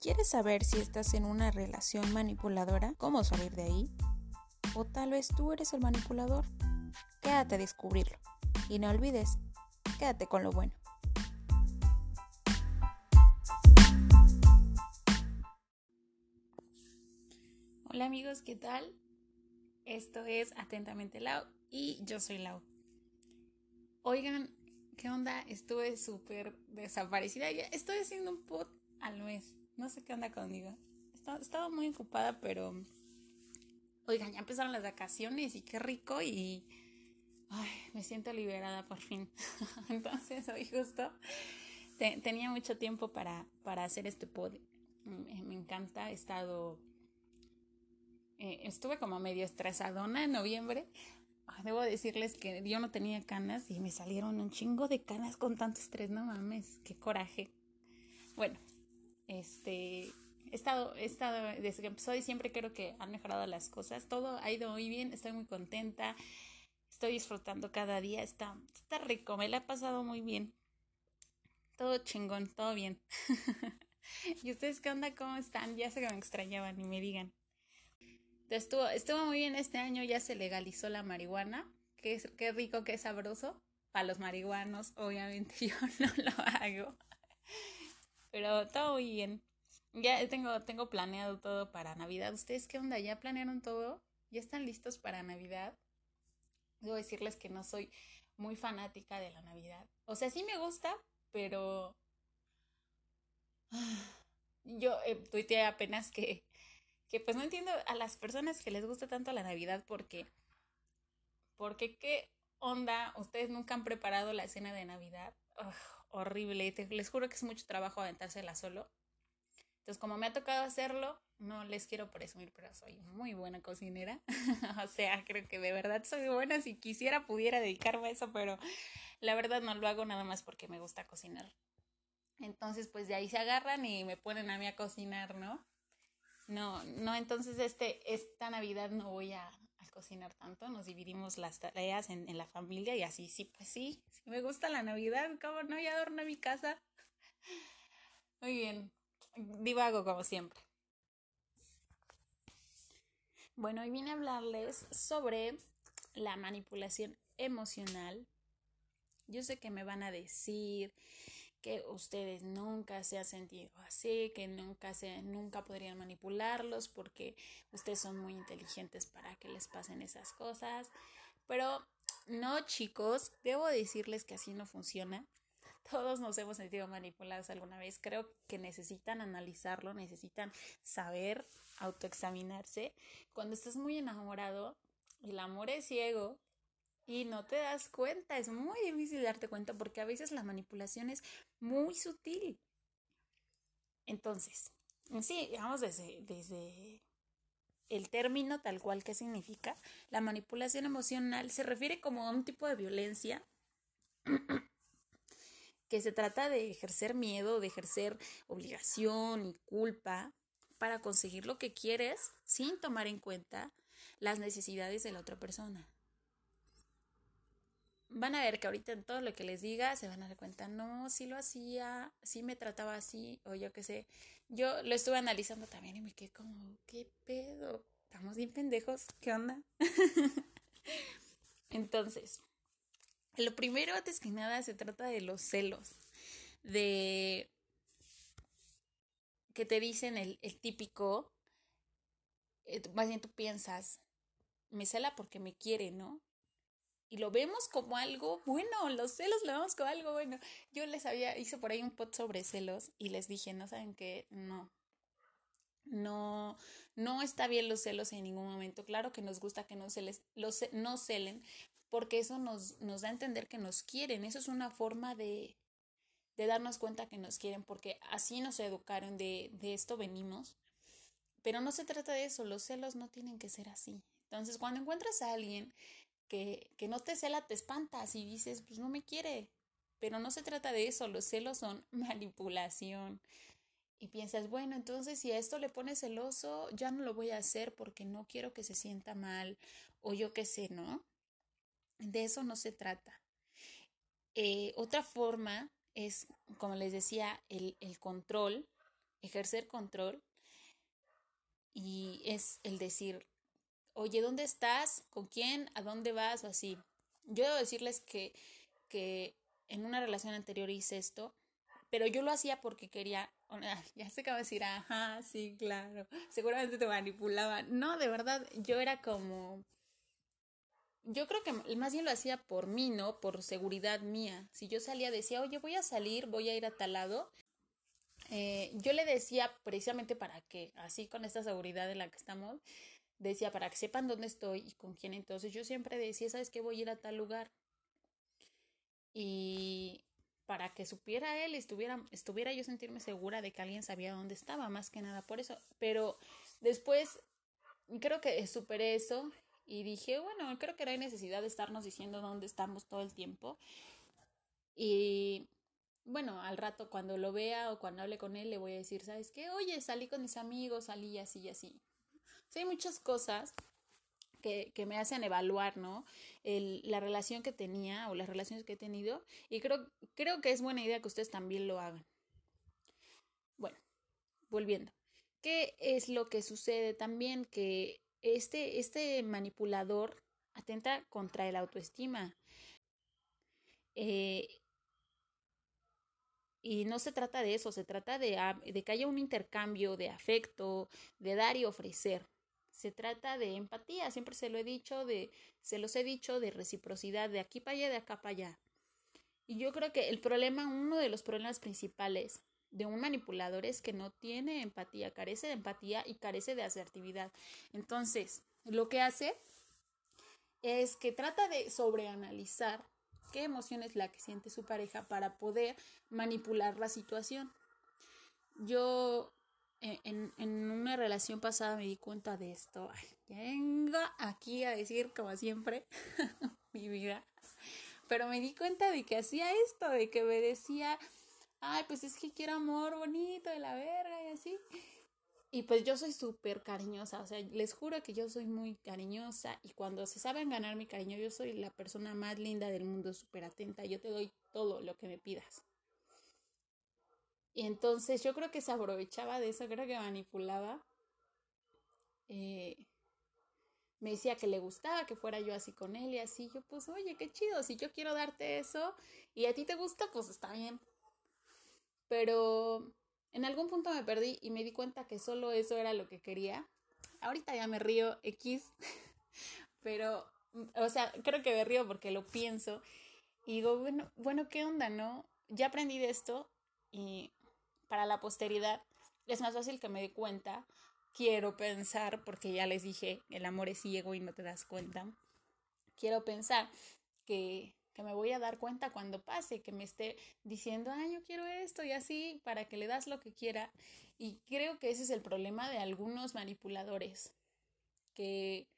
¿Quieres saber si estás en una relación manipuladora? ¿Cómo salir de ahí? ¿O tal vez tú eres el manipulador? Quédate a descubrirlo. Y no olvides, quédate con lo bueno. Hola amigos, ¿qué tal? Esto es Atentamente Lau y yo soy Lau. Oigan, ¿qué onda? Estuve súper desaparecida. Estoy haciendo un pod al mes. No sé qué onda conmigo. Estaba, muy ocupada, pero... Oigan, ya empezaron las vacaciones y qué rico y... Ay, me siento liberada por fin. Entonces, hoy justo tenía mucho tiempo para, para hacer este pod. Me, encanta, he estado... Eh, estuve como medio estresadona en noviembre. debo decirles que yo no tenía canas y me salieron un chingo de canas con tanto estrés. No mames, qué coraje. Bueno, este, he estado, he estado, desde que empezó siempre creo que han mejorado las cosas. Todo ha ido muy bien, estoy muy contenta. Estoy disfrutando cada día, está, está rico, me la he pasado muy bien. Todo chingón, todo bien. ¿Y ustedes qué onda? ¿Cómo están? Ya que me extrañaban y me digan. Estuvo, estuvo muy bien este año, ya se legalizó la marihuana. Qué, qué rico, qué sabroso. Para los marihuanos, obviamente yo no lo hago. Pero todo bien. Ya tengo, tengo planeado todo para Navidad. ¿Ustedes qué onda? ¿Ya planearon todo? ¿Ya están listos para Navidad? Debo decirles que no soy muy fanática de la Navidad. O sea, sí me gusta, pero yo eh, tuiteé apenas que, que pues no entiendo a las personas que les gusta tanto la Navidad porque, porque qué onda, ustedes nunca han preparado la cena de Navidad horrible. les juro que es mucho trabajo aventársela solo. Entonces, como me ha tocado hacerlo, no les quiero presumir, pero soy muy buena cocinera. o sea, creo que de verdad soy buena. Si quisiera, pudiera dedicarme a eso, pero la verdad no lo hago nada más porque me gusta cocinar. Entonces, pues de ahí se agarran y me ponen a mí a cocinar, ¿no? No, no, entonces este, esta Navidad no voy a, cocinar tanto, nos dividimos las tareas en, la familia y así, sí, pues sí, me gusta la Navidad, como no, ya adorno mi casa. Muy bien, divago como siempre. Bueno, hoy vine a hablarles sobre la manipulación emocional. Yo sé que me van a decir que ustedes nunca se han sentido así, que nunca se, nunca podrían manipularlos porque ustedes son muy inteligentes para que les pasen esas cosas. Pero no, chicos, debo decirles que así no funciona. Todos nos hemos sentido manipulados alguna vez. Creo que necesitan analizarlo, necesitan saber, autoexaminarse. Cuando estás muy enamorado, el amor es ciego y no te das cuenta. Es muy difícil darte cuenta porque a veces la manipulación es muy sutil. Entonces, sí, digamos desde, desde el término tal cual que significa, la manipulación emocional se refiere como a un tipo de violencia que se trata de ejercer miedo, de ejercer obligación y culpa para conseguir lo que quieres sin tomar en cuenta las necesidades de la otra persona van a ver que ahorita en todo lo que les diga se van a dar cuenta, no, sí lo hacía, sí me trataba así, o yo qué sé. Yo lo estuve analizando también y me quedé como, ¿qué pedo? Estamos bien pendejos, ¿qué onda? Entonces, lo primero, antes que nada, se trata de los celos, de que te dicen el, el típico, eh, más bien tú piensas, me cela porque me quiere, ¿no? Y lo vemos como algo bueno, los celos lo vemos como algo bueno. Yo les había, hice por ahí un pot sobre celos y les dije, no saben qué, no, no, no está bien los celos en ningún momento. Claro que nos gusta que no, celes, los, no celen, porque eso nos, nos da a entender que nos quieren. Eso es una forma de, de darnos cuenta que nos quieren, porque así nos educaron, de, de esto venimos. Pero no se trata de eso, los celos no tienen que ser así. Entonces, cuando encuentras a alguien que, que no te cela, te espantas y dices, pues no me quiere. Pero no se trata de eso, los celos son manipulación. Y piensas, bueno, entonces si a esto le pones celoso, ya no lo voy a hacer porque no quiero que se sienta mal o yo qué sé, ¿no? De eso no se trata. Eh, otra forma es, como les decía, el, el control ejercer control y es el decir, oye, ¿dónde estás? ¿Con quién? ¿A dónde vas? O así. Yo debo decirles que, que en una relación anterior hice esto, pero yo lo hacía porque quería, ya sé que va decir, ajá, sí, claro, seguramente te manipulaba. No, de verdad, yo era como, yo creo que más bien lo hacía por mí, ¿no? Por seguridad mía. Si yo salía, decía, oye, voy a salir, voy a ir a tal lado. Eh, yo le decía precisamente para que, así con esta seguridad en la que estamos, decía para que sepan dónde estoy y con quién. Entonces yo siempre decía, ¿sabes qué? Voy a ir a tal lugar. Y para que supiera él, estuviera, estuviera yo sentirme segura de que alguien sabía dónde estaba, más que nada por eso. Pero después creo que superé eso y dije, bueno, creo que no hay necesidad de estarnos diciendo dónde estamos todo el tiempo. Y bueno, al rato cuando lo vea o cuando hable con él le voy a decir, ¿sabes qué? Oye, salí con mis amigos, salí así y así. Hay muchas cosas que, que, me hacen evaluar, ¿no? La relación que tenía o las relaciones que he tenido y creo, creo que es buena idea que ustedes también lo hagan. Bueno, volviendo. ¿Qué es lo que sucede también? Que este, este manipulador atenta contra el autoestima. Eh, y no se trata de eso, se trata de, de, que haya un intercambio de afecto, de dar y ofrecer. Se trata de empatía, siempre se lo he dicho, de, se los he dicho, de reciprocidad, de aquí para allá, de acá para allá. Y yo creo que el problema, uno de los problemas principales de un manipulador es que no tiene empatía, carece de empatía y carece de asertividad. Entonces, lo que hace es que trata de sobreanalizar qué emoción es la que siente su pareja para poder manipular la situación. Yo en, en una relación pasada me di cuenta de esto. Ay, venga aquí a decir como siempre mi vida. Pero me di cuenta de que hacía esto, de que me decía, ay, pues es que quiero amor bonito de la verga y así. Y pues yo soy súper cariñosa, o sea, les juro que yo soy muy cariñosa y cuando se saben ganar mi cariño, yo soy la persona más linda del mundo, súper atenta, yo te doy todo lo que me pidas. Y entonces yo creo que se aprovechaba de eso, creo que manipulaba. Eh, me decía que le gustaba que fuera yo así con él y así. Yo, pues, oye, qué chido, si yo quiero darte eso y a ti te gusta, pues está bien. Pero en algún punto me perdí y me di cuenta que solo eso era lo que quería. Ahorita ya me río X, pero, o sea, creo que me río porque lo pienso y digo, bueno, bueno, ¿qué onda, no? Ya aprendí de esto y para la posteridad es más fácil que me dé cuenta. Quiero pensar, porque ya les dije, el amor es ciego y no te das cuenta. Quiero pensar que que me voy a dar cuenta cuando pase, que me esté diciendo, ah, yo quiero esto y así, para que le das lo que quiera. Y creo que ese es el problema de algunos manipuladores, que,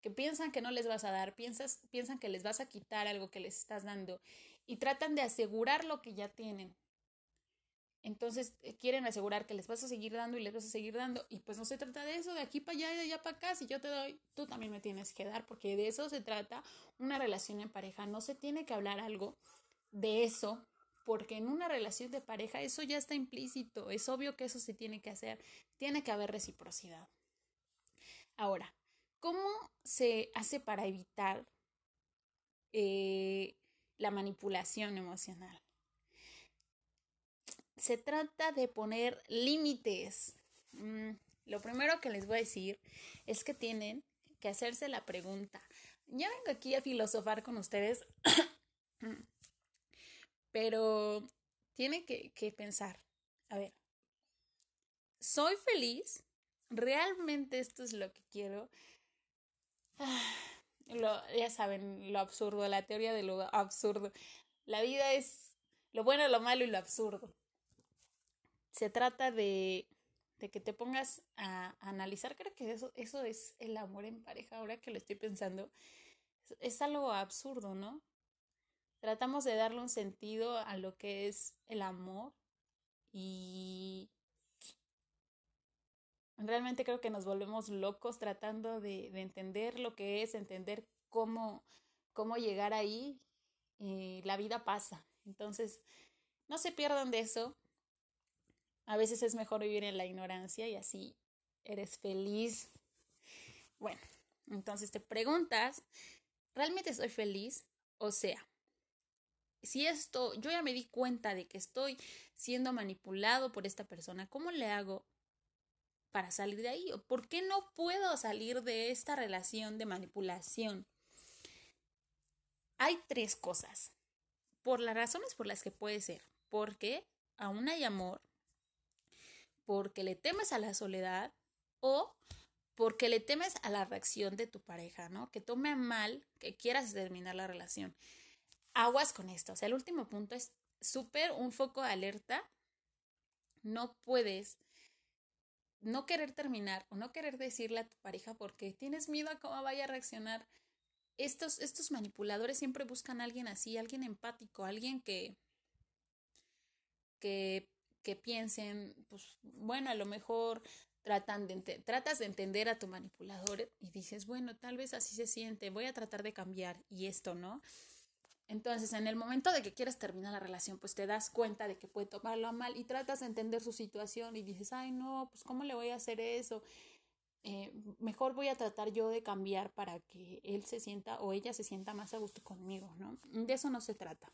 que piensan que no les vas a dar, piensas, piensan que les vas a quitar algo que les estás dando y tratan de asegurar lo que ya tienen. Entonces eh, quieren asegurar que les vas a seguir dando y les vas a seguir dando. Y pues no se trata de eso, de aquí para allá y de allá para acá. Si yo te doy, tú también me tienes que dar, porque de eso se trata una relación en pareja. No se tiene que hablar algo de eso, porque en una relación de pareja eso ya está implícito. Es obvio que eso se tiene que hacer. Tiene que haber reciprocidad. Ahora, ¿cómo se hace para evitar eh, la manipulación emocional? Se trata de poner límites. Mm, lo primero que les voy a decir es que tienen que hacerse la pregunta. Ya vengo aquí a filosofar con ustedes, pero tienen que, que pensar, a ver, ¿soy feliz? ¿Realmente esto es lo que quiero? Lo, ya saben, lo absurdo, la teoría de lo absurdo. La vida es lo bueno, lo malo y lo absurdo se trata de, de que te pongas a, analizar. Creo que eso, eso es el amor en pareja, ahora que lo estoy pensando. Es, algo absurdo, ¿no? Tratamos de darle un sentido a lo que es el amor y realmente creo que nos volvemos locos tratando de, de entender lo que es, entender cómo, cómo llegar ahí y la vida pasa. Entonces, no se pierdan de eso A veces es mejor vivir en la ignorancia y así eres feliz. Bueno, entonces te preguntas, ¿realmente soy feliz? O sea, si esto, yo ya me di cuenta de que estoy siendo manipulado por esta persona, ¿cómo le hago para salir de ahí? ¿O por qué no puedo salir de esta relación de manipulación? Hay tres cosas. Por las razones por las que puede ser. Porque aún hay amor, porque le temes a la soledad o porque le temes a la reacción de tu pareja, ¿no? Que tome mal que quieras terminar la relación. Aguas con esto. O sea, el último punto es súper un foco de alerta. No puedes no querer terminar o no querer decirle a tu pareja porque tienes miedo a cómo vaya a reaccionar. Estos, estos manipuladores siempre buscan a alguien así, alguien empático, alguien que, que que piensen, pues bueno, a lo mejor tratan de tratas de entender a tu manipulador y dices, bueno, tal vez así se siente, voy a tratar de cambiar y esto, ¿no? Entonces, en el momento de que quieres terminar la relación, pues te das cuenta de que puede tomarlo a mal y tratas de entender su situación y dices, ay, no, pues ¿cómo le voy a hacer eso? Eh, mejor voy a tratar yo de cambiar para que él se sienta o ella se sienta más a gusto conmigo, ¿no? De eso no se trata.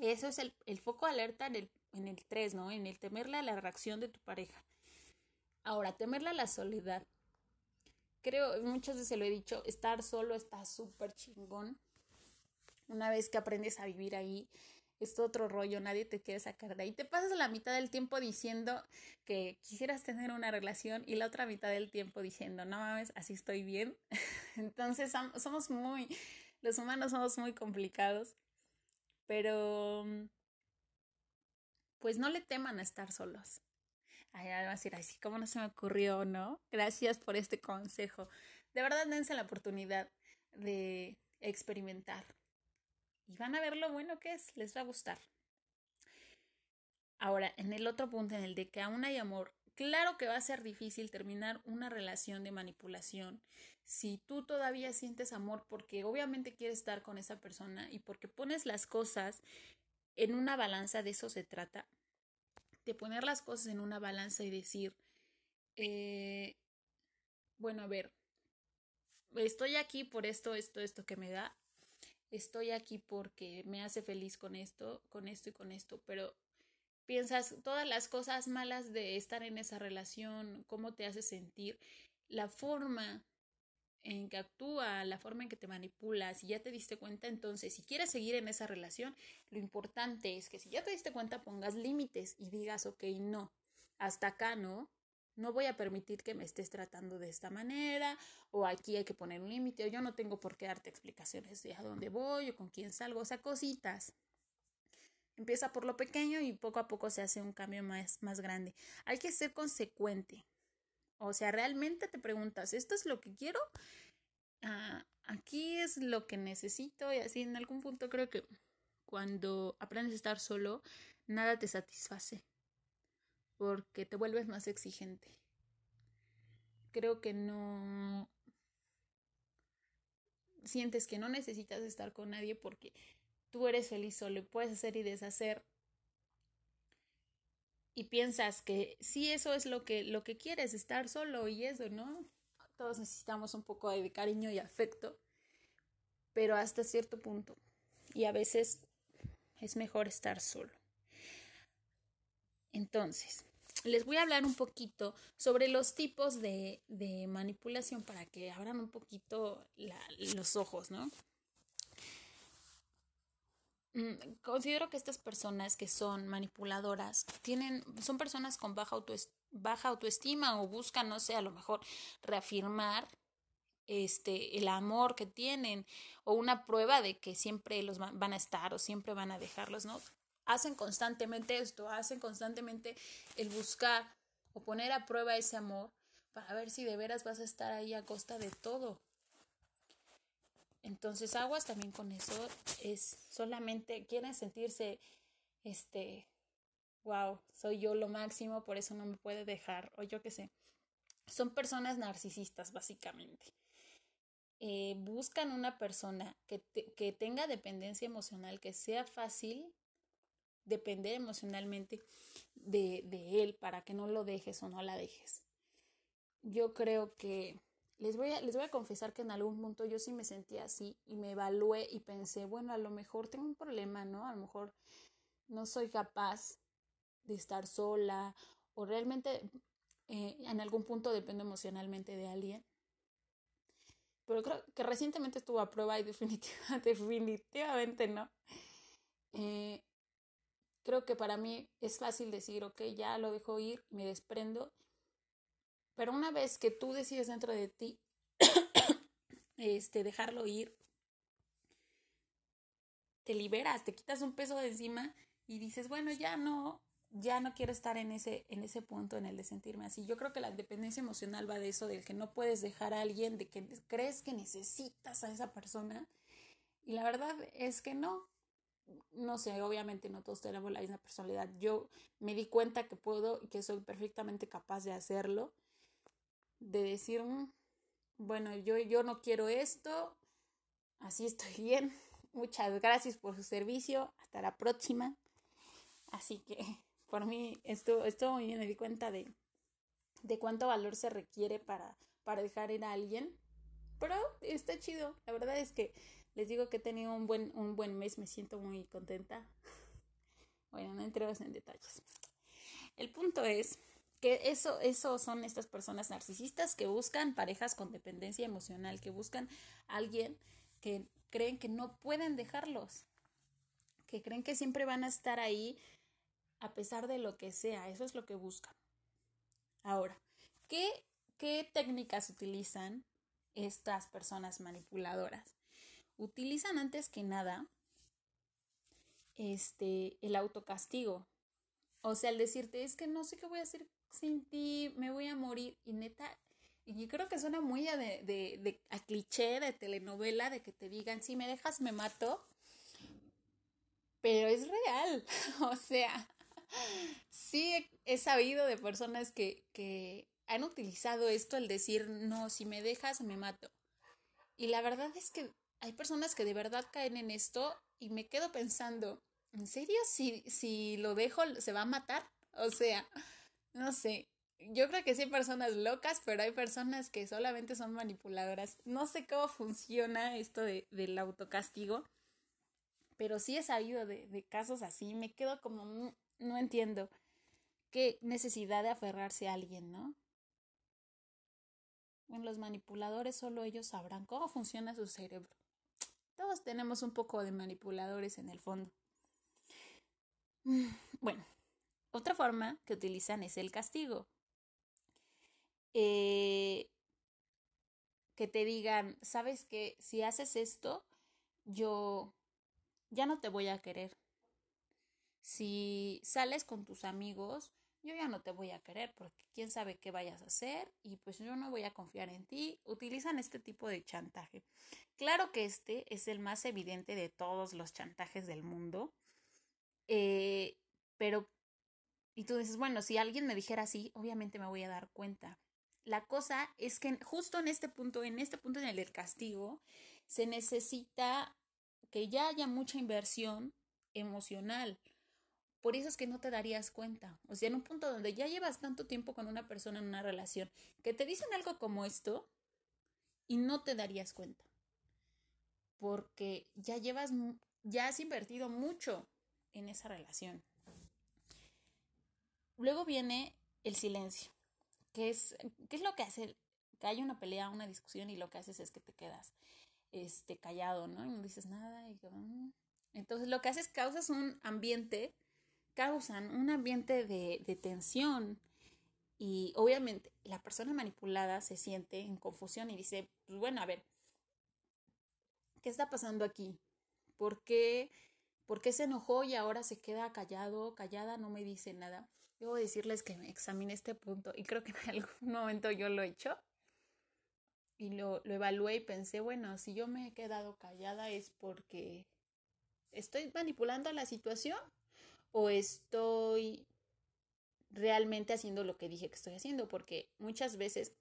Eso es el, el foco alerta en el en el 3, ¿no? En el temerle a la reacción de tu pareja. Ahora, temerle a la soledad. Creo, muchas veces lo he dicho, estar solo está súper chingón. Una vez que aprendes a vivir ahí, es otro rollo, nadie te quiere sacar de ahí. Te pasas la mitad del tiempo diciendo que quisieras tener una relación y la otra mitad del tiempo diciendo, no mames, así estoy bien. Entonces somos muy, los humanos somos muy complicados, pero pues no le teman a estar solos. Ay, va a decir, así no se me ocurrió, ¿no? Gracias por este consejo. De verdad, dense la oportunidad de experimentar. Y van a ver lo bueno que es, les va a gustar. Ahora, en el otro punto, en el de que aún hay amor, claro que va a ser difícil terminar una relación de manipulación si tú todavía sientes amor porque obviamente quieres estar con esa persona y porque pones las cosas en una balanza de eso se trata, de poner las cosas en una balanza y decir, eh, bueno, a ver, estoy aquí por esto, esto, esto que me da, estoy aquí porque me hace feliz con esto, con esto y con esto, pero piensas todas las cosas malas de estar en esa relación, cómo te hace sentir, la forma en que actúa, la forma en que te manipula, si ya te diste cuenta, entonces si quieres seguir en esa relación, lo importante es que si ya te diste cuenta pongas límites y digas, ok, no, hasta acá no, no voy a permitir que me estés tratando de esta manera, o aquí hay que poner un límite, o yo no tengo por qué darte explicaciones de a dónde voy o con quién salgo, o sea, cositas. Empieza por lo pequeño y poco a poco se hace un cambio más, más grande. Hay que ser consecuente. O sea, realmente te preguntas, ¿esto es lo que quiero? Ah, aquí es lo que necesito y así en algún punto creo que cuando aprendes a estar solo, nada te satisface porque te vuelves más exigente. Creo que no sientes que no necesitas estar con nadie porque tú eres feliz solo, puedes hacer y deshacer. Y piensas que sí eso es lo que lo que quieres estar solo y eso no todos necesitamos un poco de cariño y afecto pero hasta cierto punto. Y a veces es mejor estar solo. Entonces les voy a hablar un poquito sobre los tipos de, de manipulación para que abran un poquito los ojos, ¿no? Mm, considero que estas personas que son manipuladoras tienen, son personas con baja, baja autoestima o buscan, no sé, a lo mejor reafirmar este el amor que tienen o una prueba de que siempre los van a estar o siempre van a dejarlos, ¿no? Hacen constantemente esto, hacen constantemente el buscar o poner a prueba ese amor para ver si de veras vas a estar ahí a costa de todo. Entonces, aguas también con eso. Es solamente quieren sentirse, este, wow, soy yo lo máximo, por eso no me puede dejar, o yo qué sé. Son personas narcisistas, básicamente. Eh, buscan una persona que, que tenga dependencia emocional, que sea fácil depender emocionalmente de, de él para que no lo dejes o no la dejes. Yo creo que les voy, a, les voy a confesar que en algún punto yo sí me sentía así y me evalué y pensé, bueno, a lo mejor tengo un problema, ¿no? A lo mejor no soy capaz de estar sola o realmente eh, en algún punto dependo emocionalmente de alguien. Pero creo que recientemente estuvo a prueba y definitivamente no. Eh, creo que para mí es fácil decir, ok, ya lo dejo ir, me desprendo. Pero una vez que tú decides dentro de ti este, dejarlo ir, te liberas, te quitas un peso de encima y dices, bueno, ya no, ya no quiero estar en ese, en ese punto, en el de sentirme así. Yo creo que la dependencia emocional va de eso, del que no puedes dejar a alguien, de que crees que necesitas a esa persona. Y la verdad es que no. No sé, obviamente no todos tenemos la misma personalidad. Yo me di cuenta que puedo y que soy perfectamente capaz de hacerlo. De decir, mm, bueno, yo, yo no quiero esto, así estoy bien. Muchas gracias por su servicio. Hasta la próxima. Así que por mí esto, esto me di cuenta de, de cuánto valor se requiere para, para dejar ir a alguien. Pero está chido. La verdad es que les digo que he tenido un buen, un buen mes. Me siento muy contenta. Bueno, no entremos en detalles. El punto es eso, eso son estas personas narcisistas que buscan parejas con dependencia emocional, que buscan a alguien que creen que no pueden dejarlos, que creen que siempre van a estar ahí a pesar de lo que sea. Eso es lo que buscan. Ahora, ¿qué, qué técnicas utilizan estas personas manipuladoras? Utilizan antes que nada este, el autocastigo. O sea, el decirte, es que no sé qué voy a hacer sin ti, me voy a morir. Y neta, y creo que suena muy a, de, de, de, a cliché de telenovela, de que te digan, si me dejas, me mato. Pero es real. o sea, sí he sabido de personas que, que han utilizado esto, el decir, no, si me dejas, me mato. Y la verdad es que hay personas que de verdad caen en esto y me quedo pensando, ¿en serio? Si, si lo dejo, se va a matar. O sea, no sé. Yo creo que sí hay personas locas, pero hay personas que solamente son manipuladoras. No sé cómo funciona esto de, del autocastigo, pero sí he sabido de, de casos así. Me quedo como, mm, no entiendo qué necesidad de aferrarse a alguien, ¿no? Bueno, los manipuladores solo ellos sabrán cómo funciona su cerebro. Todos tenemos un poco de manipuladores en el fondo. Mm, bueno, otra forma que utilizan es el castigo. Eh, que te digan, sabes que si haces esto, yo ya no te voy a querer. Si sales con tus amigos, yo ya no te voy a querer porque quién sabe qué vayas a hacer y pues yo no voy a confiar en ti. Utilizan este tipo de chantaje. Claro que este es el más evidente de todos los chantajes del mundo. Eh, pero, y tú dices, bueno, si alguien me dijera así, obviamente me voy a dar cuenta. La cosa es que justo en este punto, en este punto en el del castigo, se necesita que ya haya mucha inversión emocional por eso es que no te darías cuenta. O sea, en un punto donde ya llevas tanto tiempo con una persona en una relación, que te dicen algo como esto y no te darías cuenta. Porque ya llevas, ya has invertido mucho en esa relación. Luego viene el silencio, que es, ¿qué es lo que hace? Que hay una pelea, una discusión y lo que haces es que te quedas este, callado, ¿no? Y no dices nada. Mm". entonces lo que haces es causas un ambiente causan un ambiente de, de tensión y obviamente la persona manipulada se siente en confusión y dice, pues bueno, a ver, ¿qué está pasando aquí? ¿Por qué, ¿Por qué se enojó y ahora se queda callado, callada, no me dice nada? Debo decirles que me examine este punto y creo que en algún momento yo lo he hecho y lo, lo evalué y pensé, bueno, si yo me he quedado callada es porque estoy manipulando la situación o estoy realmente haciendo lo que dije que estoy haciendo, porque muchas veces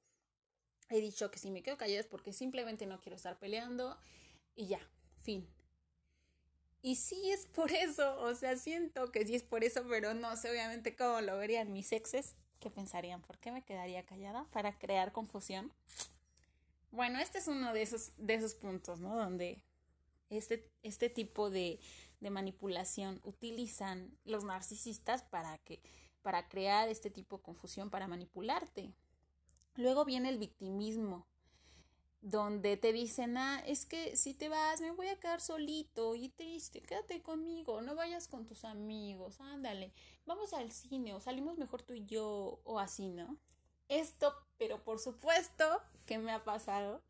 he dicho que si me quedo callada es porque simplemente no quiero estar peleando y ya, fin. Y sí es por eso, o sea, siento que sí es por eso, pero no sé obviamente cómo lo verían mis exes, qué pensarían, ¿por qué me quedaría callada para crear confusión? Bueno, este es uno de esos, de esos puntos, ¿no? Donde este, este tipo de, de manipulación utilizan los narcisistas para que para crear este tipo de confusión, para manipularte. Luego viene el victimismo, donde te dicen, ah, es que si te vas me voy a quedar solito y triste, quédate conmigo, no vayas con tus amigos, ándale, vamos al cine o salimos mejor tú y yo o así, ¿no? Esto, pero por supuesto que me ha pasado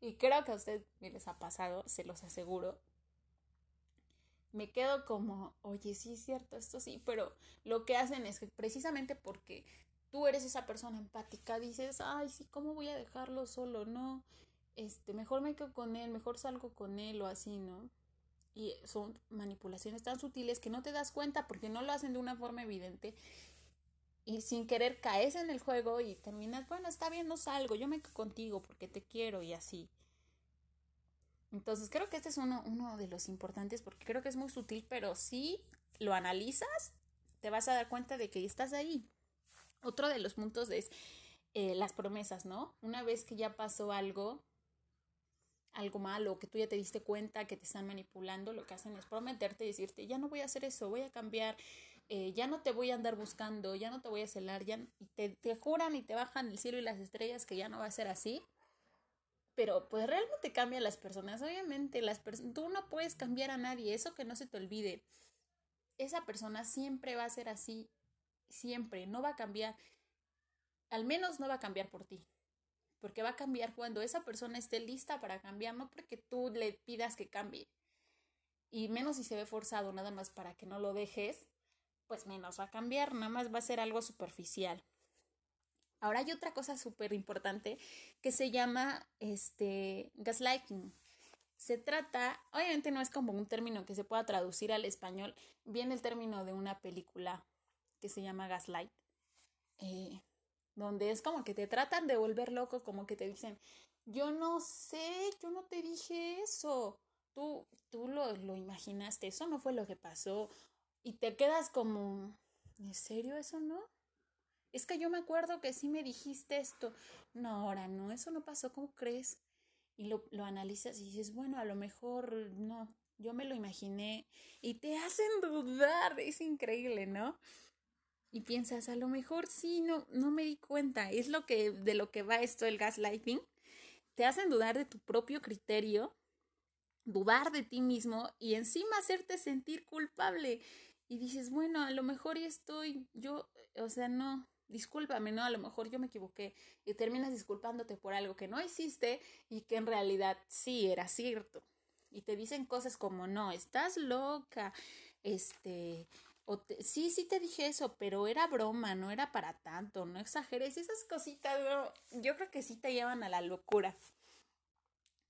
y creo que a usted les ha pasado, se los aseguro. Me quedo como, oye, sí es cierto, esto sí, pero lo que hacen es que precisamente porque tú eres esa persona empática, dices, ay, sí, ¿cómo voy a dejarlo solo? No, este, mejor me quedo con él, mejor salgo con él o así, ¿no? Y son manipulaciones tan sutiles que no te das cuenta porque no lo hacen de una forma evidente y sin querer caes en el juego y terminas, bueno, está bien, no salgo, yo me quedo contigo porque te quiero y así. Entonces creo que este es uno, uno de los importantes porque creo que es muy sutil, pero si lo analizas, te vas a dar cuenta de que estás ahí. Otro de los puntos es eh, las promesas, ¿no? Una vez que ya pasó algo, algo malo, que tú ya te diste cuenta que te están manipulando, lo que hacen es prometerte y decirte, ya no voy a hacer eso, voy a cambiar, eh, ya no te voy a andar buscando, ya no te voy a celar, ya y te, te juran y te bajan el cielo y las estrellas que ya no va a ser así. Pero pues realmente cambian las personas. Obviamente, las personas, tú no puedes cambiar a nadie, eso que no se te olvide. Esa persona siempre va a ser así, siempre, no va a cambiar. Al menos no va a cambiar por ti porque va a cambiar cuando esa persona esté lista para cambiar, no porque tú le pidas que cambie. Y menos si se ve forzado nada más para que no lo dejes, pues menos va a cambiar, nada más va a ser algo superficial. Ahora hay otra cosa súper importante que se llama este gaslighting. Se trata, obviamente no es como un término que se pueda traducir al español, viene el término de una película que se llama Gaslight. Eh, donde es como que te tratan de volver loco, como que te dicen, yo no sé, yo no te dije eso, tú, tú lo, lo imaginaste, eso no fue lo que pasó, y te quedas como, ¿en serio eso no? Es que yo me acuerdo que sí me dijiste esto. No, ahora no, eso no pasó, ¿cómo crees? Y lo, lo analizas y dices, bueno, a lo mejor no, yo me lo imaginé. Y te hacen dudar, es increíble, ¿no? Y piensas, a lo mejor sí, no, no me di cuenta. Es lo que, de lo que va esto el gaslighting. Te hacen dudar de tu propio criterio, dudar de ti mismo y encima hacerte sentir culpable. Y dices, bueno, a lo mejor ya estoy, yo, o sea, no, discúlpame, no, a lo mejor yo me equivoqué. Y terminas disculpándote por algo que no hiciste y que en realidad sí era cierto. Y te dicen cosas como, no, estás loca, este, sí, sí te dije eso, pero era broma, no era para tanto, no exageres. Esas cositas, yo creo que sí te llevan a la locura.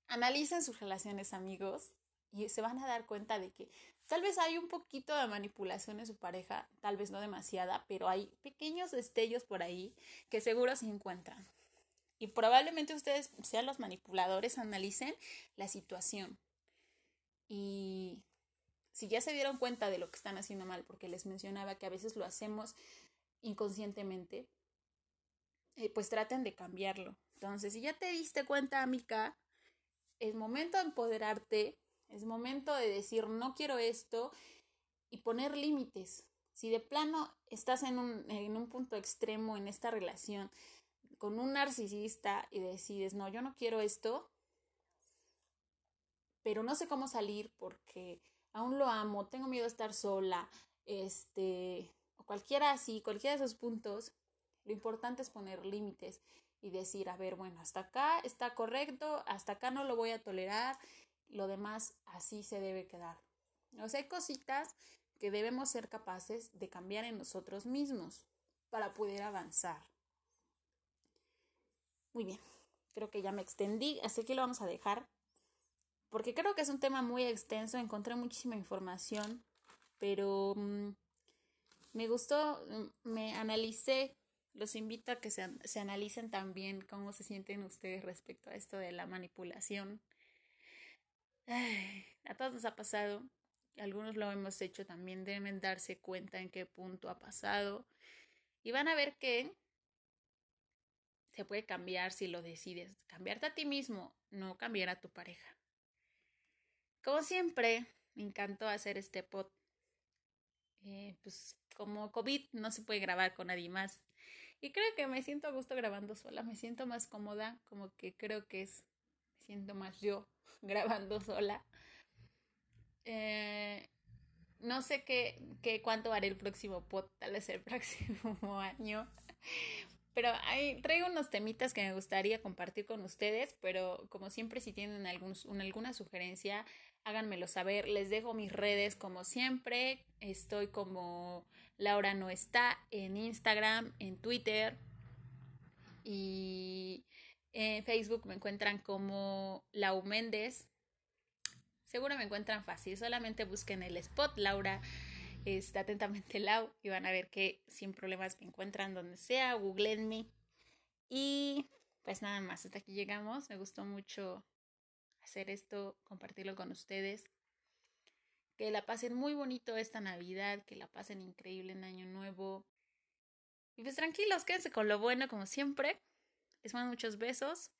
Analicen sus relaciones, amigos, y se van a dar cuenta de que tal vez hay un poquito de manipulación en su pareja, tal vez no demasiada, pero hay pequeños destellos por ahí que seguro se encuentran. Y probablemente ustedes sean los manipuladores, analicen la situación. Y si ya se dieron cuenta de lo que están haciendo mal, porque les mencionaba que a veces lo hacemos inconscientemente, eh, pues traten de cambiarlo. Entonces, si ya te diste cuenta, Amica, es momento de empoderarte, es momento de decir no quiero esto y poner límites. Si de plano estás en un, en un punto extremo en esta relación con un narcisista y decides no, yo no quiero esto, pero no sé cómo salir porque aún lo amo, tengo miedo de estar sola, este, o cualquiera así, cualquiera de esos puntos, lo importante es poner límites y decir, a ver, bueno, hasta acá está correcto, hasta acá no lo voy a tolerar, lo demás así se debe quedar. O sea, hay cositas que debemos ser capaces de cambiar en nosotros mismos para poder avanzar. Muy bien, creo que ya me extendí, así que lo vamos a dejar porque creo que es un tema muy extenso, encontré muchísima información, pero mm, me gustó, mm, me analicé, los invito a que se, se analicen también cómo se sienten ustedes respecto a esto de la manipulación. a todos nos ha pasado, algunos lo hemos hecho también, deben darse cuenta en qué punto ha pasado y van a ver que se puede cambiar si lo decides. Cambiarte a ti mismo, no cambiar a tu pareja. Como siempre, me encantó hacer este pod. Eh, pues como COVID no se puede grabar con nadie más. Y creo que me siento a gusto grabando sola, me siento más cómoda, como que creo que es, me siento más yo grabando sola. Eh, no sé qué, qué cuánto haré el próximo pod, tal vez el próximo año. Pero hay, traigo unos temitas que me gustaría compartir con ustedes, pero como siempre si tienen algún, alguna sugerencia, háganmelo saber. Les dejo mis redes como siempre. Estoy como Laura no está en Instagram, en Twitter y en Facebook me encuentran como Lau Méndez. Seguro me encuentran fácil, solamente busquen el spot Laura está atentamente Lau y van a ver que sin problemas me encuentran donde sea, googleenme. Y pues nada más, hasta aquí llegamos. Me gustó mucho hacer esto, compartirlo con ustedes. Que la pasen muy bonito esta Navidad, que la pasen increíble en Año Nuevo. Y pues tranquilos, quédense con lo bueno como siempre. Les mando muchos besos.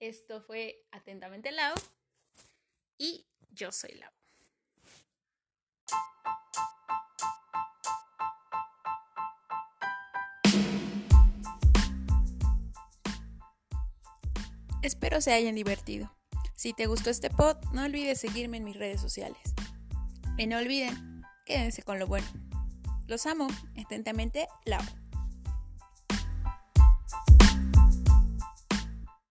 Esto fue Atentamente Lau. Y yo soy Lau. Espero se hayan divertido. Si te gustó este pod, no olvides seguirme en mis redes sociales. Y no olviden, quédense con lo bueno. Los amo. Atentamente, Lau.